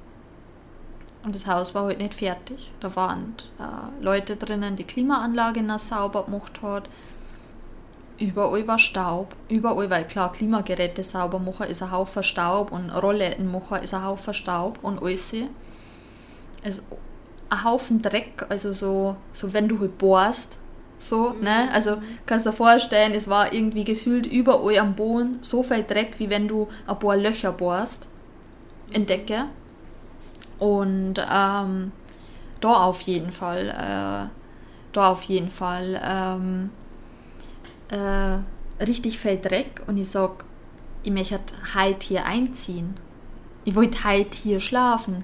Und das Haus war halt nicht fertig. Da waren äh, Leute drinnen, die Klimaanlage noch sauber gemacht hat. Überall war Staub. Überall, weil klar, Klimageräte sauber machen ist ein Haufen Staub und Rollläden machen ist ein Haufen Staub und alles also ein Haufen Dreck, also so, so wenn du halt bohrst, so, mhm. ne? Also kannst du dir vorstellen, es war irgendwie gefühlt überall am Boden so viel Dreck, wie wenn du ein paar Löcher bohrst in Decke. Und ähm, da auf jeden Fall, äh, da auf jeden Fall ähm, äh, richtig viel Dreck und ich sag, ich möchte heute hier einziehen. Ich wollte heute hier schlafen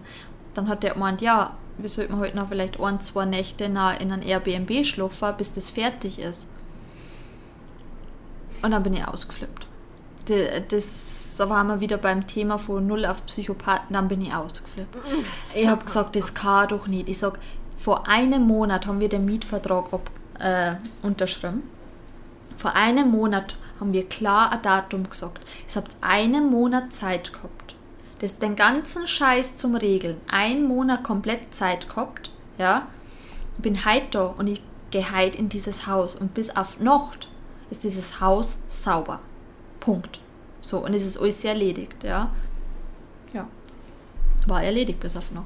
dann hat er gemeint, ja, wir sollten heute noch vielleicht ein, zwei Nächte in ein Airbnb schlafen, bis das fertig ist. Und dann bin ich ausgeflippt. Das, da waren wir wieder beim Thema von Null auf Psychopathen, dann bin ich ausgeflippt. Ich habe gesagt, das kann doch nicht. Ich sage, vor einem Monat haben wir den Mietvertrag ab, äh, unterschrieben. Vor einem Monat haben wir klar ein Datum gesagt. Ich habe einen Monat Zeit gehabt das den ganzen Scheiß zum Regeln einen Monat komplett Zeit gehabt, ja, ich bin heute da und ich gehe heute in dieses Haus und bis auf Nacht ist dieses Haus sauber. Punkt. So, und es ist alles erledigt, ja. Ja. War erledigt bis auf Nacht.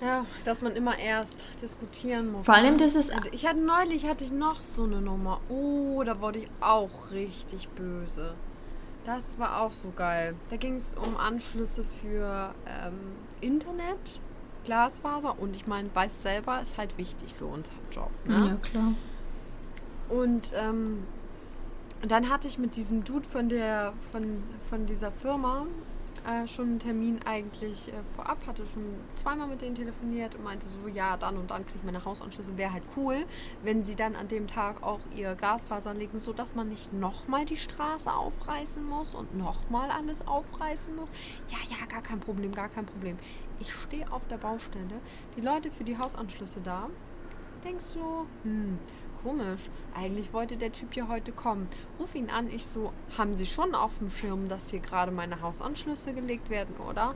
Ja, dass man immer erst diskutieren muss. Vor allem, ne? das ist. Ich hatte neulich hatte ich noch so eine Nummer. Oh, da wurde ich auch richtig böse. Das war auch so geil. Da ging es um Anschlüsse für ähm, Internet, Glasfaser und ich meine, weiß selber, ist halt wichtig für unseren Job. Ne? Ja, klar. Und ähm, dann hatte ich mit diesem Dude von der von, von dieser Firma äh, schon einen Termin eigentlich äh, vorab, hatte schon zweimal mit denen telefoniert und meinte so, ja, dann und dann kriege ich meine Hausanschlüsse. Wäre halt cool, wenn sie dann an dem Tag auch ihr Glasfaser legen, sodass man nicht nochmal die Straße aufreißen muss und nochmal alles aufreißen muss. Ja, ja, gar kein Problem, gar kein Problem. Ich stehe auf der Baustelle, die Leute für die Hausanschlüsse da. Denkst du, hm, komisch. Eigentlich wollte der Typ ja heute kommen. Ruf ihn an. Ich so, haben Sie schon auf dem Schirm, dass hier gerade meine Hausanschlüsse gelegt werden, oder?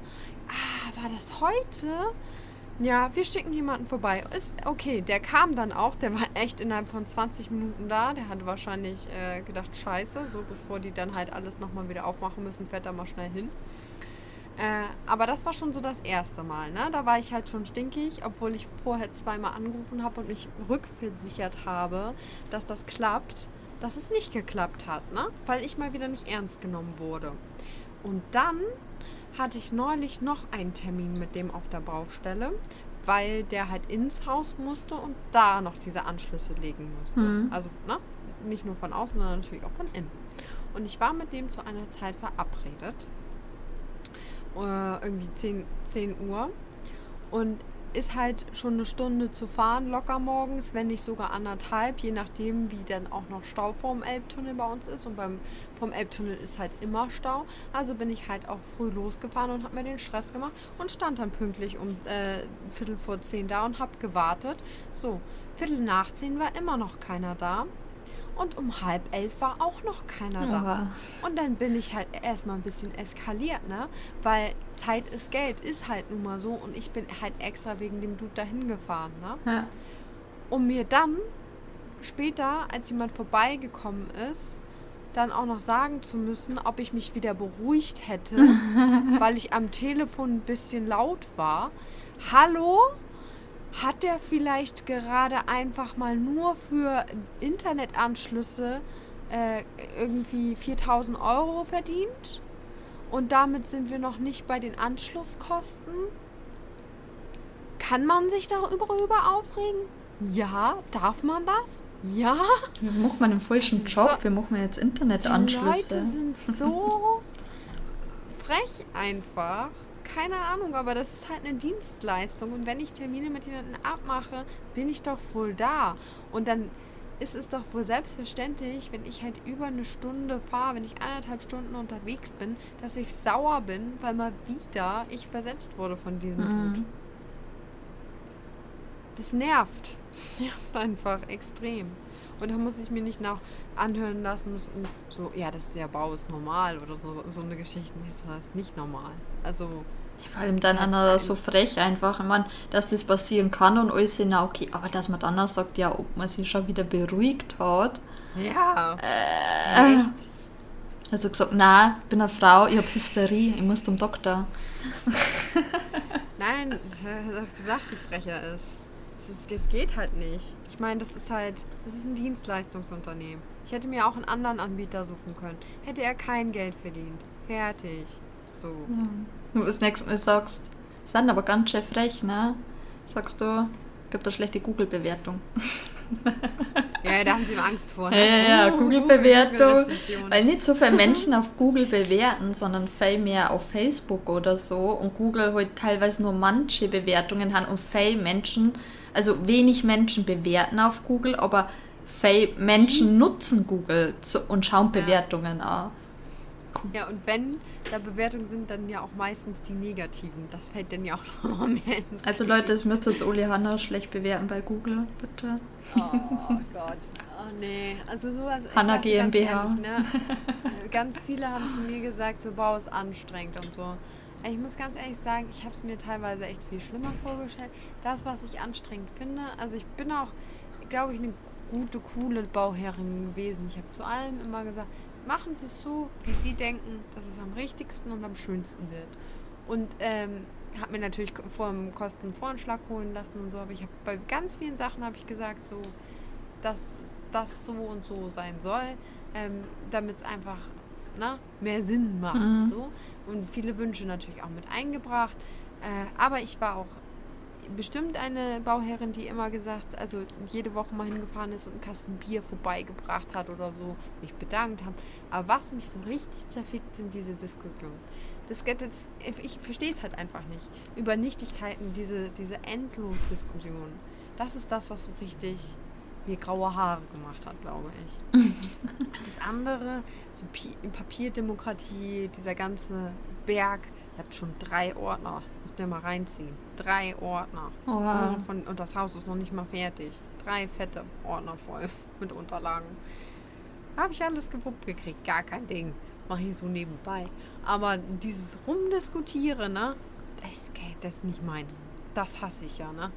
Ah, war das heute? Ja, wir schicken jemanden vorbei. Ist okay, der kam dann auch. Der war echt innerhalb von 20 Minuten da. Der hatte wahrscheinlich äh, gedacht, scheiße, so bevor die dann halt alles nochmal wieder aufmachen müssen, fährt er mal schnell hin. Äh, aber das war schon so das erste Mal. Ne? Da war ich halt schon stinkig, obwohl ich vorher zweimal angerufen habe und mich rückversichert habe, dass das klappt, dass es nicht geklappt hat, ne? weil ich mal wieder nicht ernst genommen wurde. Und dann hatte ich neulich noch einen Termin mit dem auf der Baustelle, weil der halt ins Haus musste und da noch diese Anschlüsse legen musste. Mhm. Also ne? nicht nur von außen, sondern natürlich auch von innen. Und ich war mit dem zu einer Zeit verabredet. Äh, irgendwie 10, 10 Uhr. Und ist halt schon eine Stunde zu fahren, locker morgens, wenn nicht sogar anderthalb, je nachdem, wie dann auch noch Stau vorm Elbtunnel bei uns ist. Und beim, vom Elbtunnel ist halt immer Stau. Also bin ich halt auch früh losgefahren und habe mir den Stress gemacht und stand dann pünktlich um äh, Viertel vor zehn da und habe gewartet. So, Viertel nach zehn war immer noch keiner da. Und um halb elf war auch noch keiner da. Oha. Und dann bin ich halt erstmal ein bisschen eskaliert, ne? Weil Zeit ist Geld, ist halt nun mal so. Und ich bin halt extra wegen dem Dude dahin gefahren, ne? Ja. Um mir dann später, als jemand vorbeigekommen ist, dann auch noch sagen zu müssen, ob ich mich wieder beruhigt hätte, weil ich am Telefon ein bisschen laut war. Hallo? Hat der vielleicht gerade einfach mal nur für Internetanschlüsse äh, irgendwie 4000 Euro verdient? Und damit sind wir noch nicht bei den Anschlusskosten? Kann man sich darüber aufregen? Ja, darf man das? Ja, Wie macht man einen falschen Job? so- Wie macht man jetzt die Leute Internetanschlüsse? sind so frech einfach. Keine Ahnung, aber das ist halt eine Dienstleistung. Und wenn ich Termine mit jemandem abmache, bin ich doch wohl da. Und dann ist es doch wohl selbstverständlich, wenn ich halt über eine Stunde fahre, wenn ich anderthalb Stunden unterwegs bin, dass ich sauer bin, weil mal wieder ich versetzt wurde von diesem Mhm. Dude. Das nervt. Das nervt einfach extrem. Und da muss ich mir nicht nach anhören lassen, so- ja, das ist ja Bau ist normal oder so, so eine Geschichte. Das ist nicht normal. Also, Ja, vor allem dann einer ein- so frech einfach. Ich meine, dass das passieren kann und alles sind okay. Aber dass man dann auch sagt, ja, ob man sich schon wieder beruhigt hat. ja. Äh, Echt? Also gesagt, nein, ich bin eine Frau, ich habe Hysterie, ich muss zum Doktor. Nein, er hat doch gesagt, wie frech er ist. Es, ist. es geht halt nicht. Ich meine, das ist halt, das ist ein Dienstleistungsunternehmen. Ich hätte mir auch einen anderen Anbieter suchen können. Hätte er kein Geld verdient. Fertig. So. Und das nächste Mal sagst, sind aber ganz schön frech, ne? Sagst du, gibt eine schlechte Google-Bewertung. Ja, da haben sie immer Angst vor. Ja, ja, ja, Uh, Google-Bewertung. Google-Rezension. Weil nicht so viele Menschen auf Google bewerten, sondern viel mehr auf Facebook oder so. Und Google halt teilweise nur manche Bewertungen haben und viele Menschen, also wenig Menschen bewerten auf Google, aber viele Menschen nutzen Google und schauen Ja. Bewertungen an. Ja, und wenn da Bewertungen sind, dann ja auch meistens die negativen. Das fällt dann ja auch noch mehr ins Also. Leute, das müsst ihr jetzt Uli Hanna schlecht bewerten bei Google, bitte. Oh Gott. Oh nee. Also sowas. ich Hanna sag dir ganz GmbH. ehrlich, ne? Ganz viele haben zu mir gesagt, so Bau ist anstrengend und so. Ich muss ganz ehrlich sagen, ich habe es mir teilweise echt viel schlimmer vorgestellt. Das, was ich anstrengend finde, also ich bin auch, glaube ich, eine gute, coole Bauherrin gewesen. Ich habe zu allem immer gesagt, machen Sie es so, wie Sie denken, dass es am richtigsten und am schönsten wird. Und ähm, habe mir natürlich vor dem Kostenvoranschlag holen lassen und so, aber ich habe bei ganz vielen Sachen habe ich gesagt, so, dass das so und so sein soll, ähm, damit es einfach ne, mehr Sinn macht. Mhm. So. Und viele Wünsche natürlich auch mit eingebracht. Äh, aber ich war auch bestimmt eine Bauherrin, die immer gesagt, also jede Woche mal hingefahren ist und einen Kasten Bier vorbeigebracht hat oder so, mich bedankt haben. Aber was mich so richtig zerfickt, sind diese Diskussionen. Das, geht jetzt- ich verstehe es halt einfach nicht. Über Nichtigkeiten, diese, diese Endlos-Diskussion. Das ist das, was so richtig mir graue Haare gemacht hat, glaube ich. das andere, so Pi Papierdemokratie, dieser ganze Berg, ihr habt schon drei Ordner. Ihr mal reinziehen. Drei Ordner. Oha. Und, von, und das Haus ist noch nicht mal fertig. Drei fette Ordner voll mit Unterlagen. Habe ich alles gewuppt gekriegt. Gar kein Ding. Mache ich so nebenbei. Aber dieses Rumdiskutieren, ne? Das, geht- das ist nicht meins. Das hasse ich ja, ne?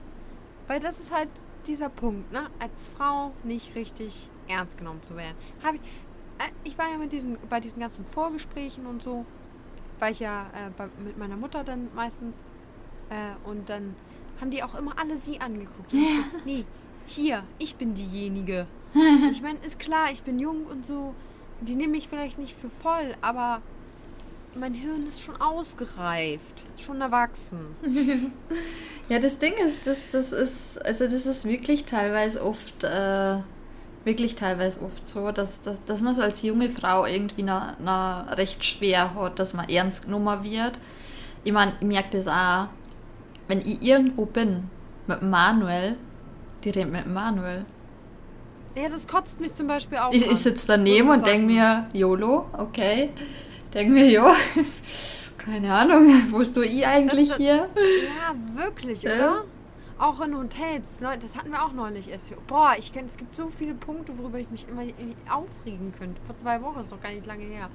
Weil das ist halt dieser Punkt, ne? Als Frau nicht richtig ernst genommen zu werden. Habe ich, äh, ich war ja mit diesen, bei diesen ganzen Vorgesprächen und so, war ich ja äh, bei, mit meiner Mutter dann meistens. Äh, und dann haben die auch immer alle sie angeguckt. Und ich so, nee, hier, ich bin diejenige. Ich meine, ist klar, ich bin jung und so. Die nehmen mich vielleicht nicht für voll, aber mein Hirn ist schon ausgereift, schon erwachsen. Ja, das Ding ist, das, das ist, also das ist wirklich teilweise oft, äh, wirklich teilweise oft so, dass, dass, dass man es als junge Frau irgendwie na, na recht schwer hat, dass man ernst genommen wird. Ich meine, ich merke das auch, wenn ich irgendwo bin mit Manuel, die reden mit Manuel. Ja, das kotzt mich zum Beispiel auch Ich, ich sitze daneben So und denke mir, YOLO, okay. Denke mir, ja, keine Ahnung, wo ist du ich eigentlich Das- hier? Ja, wirklich, Ja. Auch in Hotels, das hatten wir auch neulich erst. Boah, ich kenn, es gibt so viele Punkte, worüber ich mich immer aufregen könnte. Vor zwei Wochen, ist noch gar nicht lange her.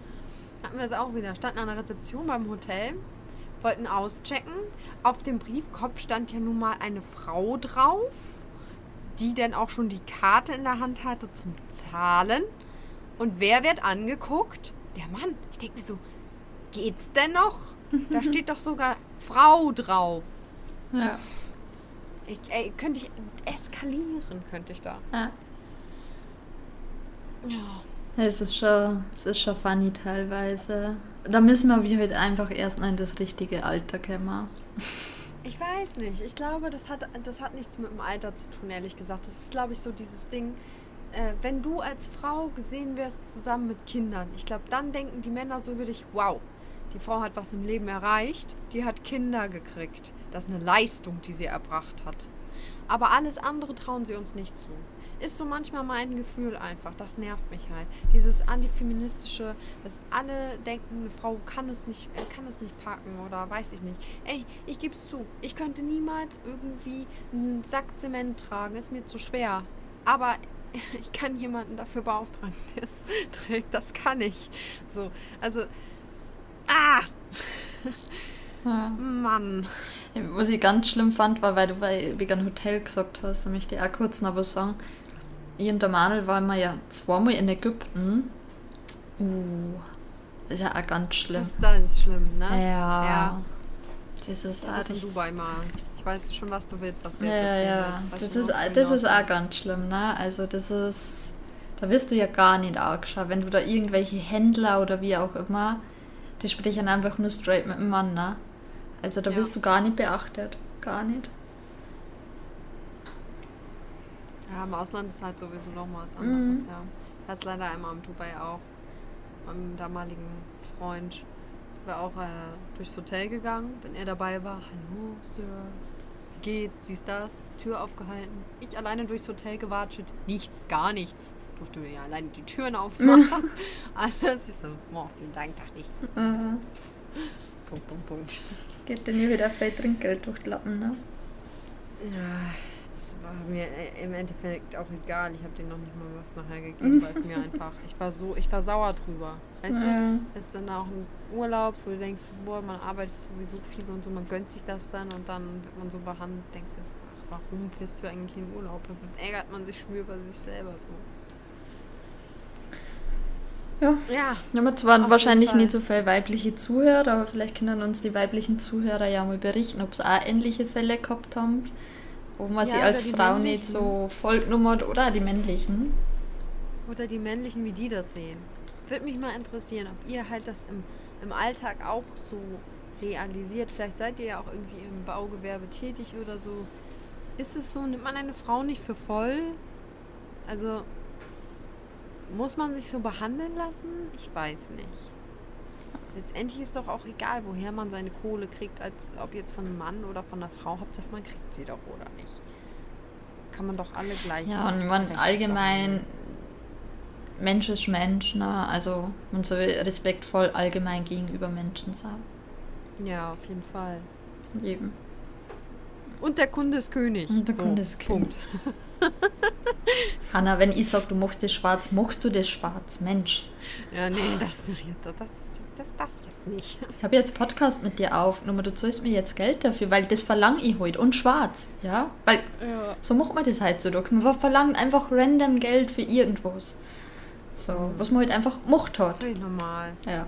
Hatten wir es auch wieder. Standen an der Rezeption beim Hotel, wollten auschecken. Auf dem Briefkopf stand ja nun mal eine Frau drauf, die dann auch schon die Karte in der Hand hatte zum Zahlen. Und wer wird angeguckt? Der Mann. Ich denke mir so, geht's denn noch? Da steht doch sogar Frau drauf. Ja. Ich, ey, könnte ich eskalieren, könnte ich da. ja. Ja. Es ist schon, es ist schon funny teilweise. Da müssen wir wie heute einfach erst in das richtige Alter kommen. Ich weiß nicht. Ich glaube, das hat, das hat nichts mit dem Alter zu tun, ehrlich gesagt. Das ist, glaube ich, so dieses Ding, äh, wenn du als Frau gesehen wirst zusammen mit Kindern, ich glaube, dann denken die Männer so über dich, wow, die Frau hat was im Leben erreicht, die hat Kinder gekriegt. Das ist eine Leistung, die sie erbracht hat. Aber alles andere trauen sie uns nicht zu. Ist so manchmal mein Gefühl einfach. Das nervt mich halt. Dieses antifeministische, dass alle denken, eine Frau kann es nicht, kann es nicht packen oder weiß ich nicht. Ey, ich gebe es zu. Ich könnte niemals irgendwie einen Sack Zement tragen. Ist mir zu schwer. Aber ich kann jemanden dafür beauftragen, der es trägt. Das kann ich. So, also, ah, Ja. Mann. Was ich ganz schlimm fand, war, weil du bei wegen Hotel gesagt hast, da möchte ich auch kurz noch was sagen. Ich und der Manuel waren wir ja zweimal in Ägypten. Uh, das ist ja auch ganz schlimm. Das, das ist schlimm, ne? ja. Ja. Das ist auch Das in Dubai mal. Ich weiß schon, was du willst, was du jetzt ja, erzählen ja. willst. Das ist, du das ist auch ganz schlimm, ne? Also das ist, da wirst du ja gar nicht angeschaut, wenn du da irgendwelche Händler oder wie auch immer, die sprechen einfach nur straight mit dem Mann, ne? Also da Ja. wirst du gar nicht beachtet, gar nicht. Ja, im Ausland ist halt sowieso nochmal was Mhm. anderes, ja. Das ist leider einmal im Dubai auch. Meinem damaligen Freund sind wir auch äh, durchs Hotel gegangen, wenn er dabei war. Hallo, Sir. Wie geht's? Dies, das. Tür aufgehalten. Ich alleine durchs Hotel gewatscht. Nichts, gar nichts. Durfte mir ja alleine die Türen aufmachen. Alles. Ich so, oh, vielen Dank, dachte ich. Mhm. Punkt, Punkt, Punkt. Geht denn hier wieder viel Trinkgeld durch die Lappen, ne? Ja, das war mir äh, im Endeffekt auch egal. Ich habe denen noch nicht mal was nachher gegeben, weil es mir einfach. Ich war so, ich war sauer drüber. Weißt du, Ja. ist dann auch ein Urlaub, wo du denkst, boah, man arbeitet sowieso viel und so, man gönnt sich das dann und dann wird man so behandelt, denkst du, ach, warum fährst du eigentlich in Urlaub? Und dann ärgert man sich schon über sich selber so. Ja. Ja, Wir haben zwar wahrscheinlich nicht so viele weibliche Zuhörer, aber vielleicht können uns die weiblichen Zuhörer ja mal berichten, ob sie auch ähnliche Fälle gehabt haben, wo man Ja, sie als Frau nicht männlichen. so vollgenummert oder die männlichen. Oder die männlichen, wie die das sehen. Würde mich mal interessieren, ob ihr halt das im, im Alltag auch so realisiert. Vielleicht seid ihr ja auch irgendwie im Baugewerbe tätig oder so. Ist es so, nimmt man eine Frau nicht für voll? Also, muss man sich so behandeln lassen? Ich weiß nicht. Letztendlich ist doch auch egal, woher man seine Kohle kriegt, als ob jetzt von einem Mann oder von einer Frau. Hauptsache, man kriegt sie doch oder nicht. Kann man doch alle gleich. Ja, und man allgemein, behandeln. Mensch ist Mensch, ne? Also man soll respektvoll allgemein gegenüber Menschen sein. Ja, auf jeden Fall. Eben. Und der Kunde ist König. Und der Kunde ist Punkt. Hanna, wenn ich sag, du machst das schwarz, machst du das schwarz, Mensch. Ja, nee, das, das, das, das, das jetzt nicht. Ich habe jetzt Podcast mit dir aufgenommen, du zahlst mir jetzt Geld dafür, weil das verlange ich heute. Und schwarz, ja? Weil Ja. so macht man das heutzutage. Man verlangt einfach random Geld für irgendwas. So, was man halt einfach gemacht hat. Völlig normal. Ja.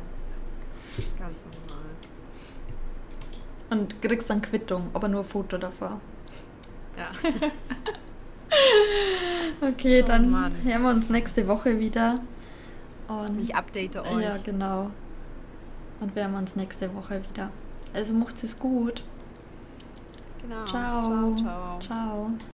Ganz normal. Und kriegst dann Quittung, aber nur ein Foto davor. Ja. Okay, Oh dann Mann. hören wir uns nächste Woche wieder. Und Ich update euch. ja, genau. hören wir uns nächste Woche wieder. Also macht es gut. Genau. Ciao. Ciao, ciao. ciao.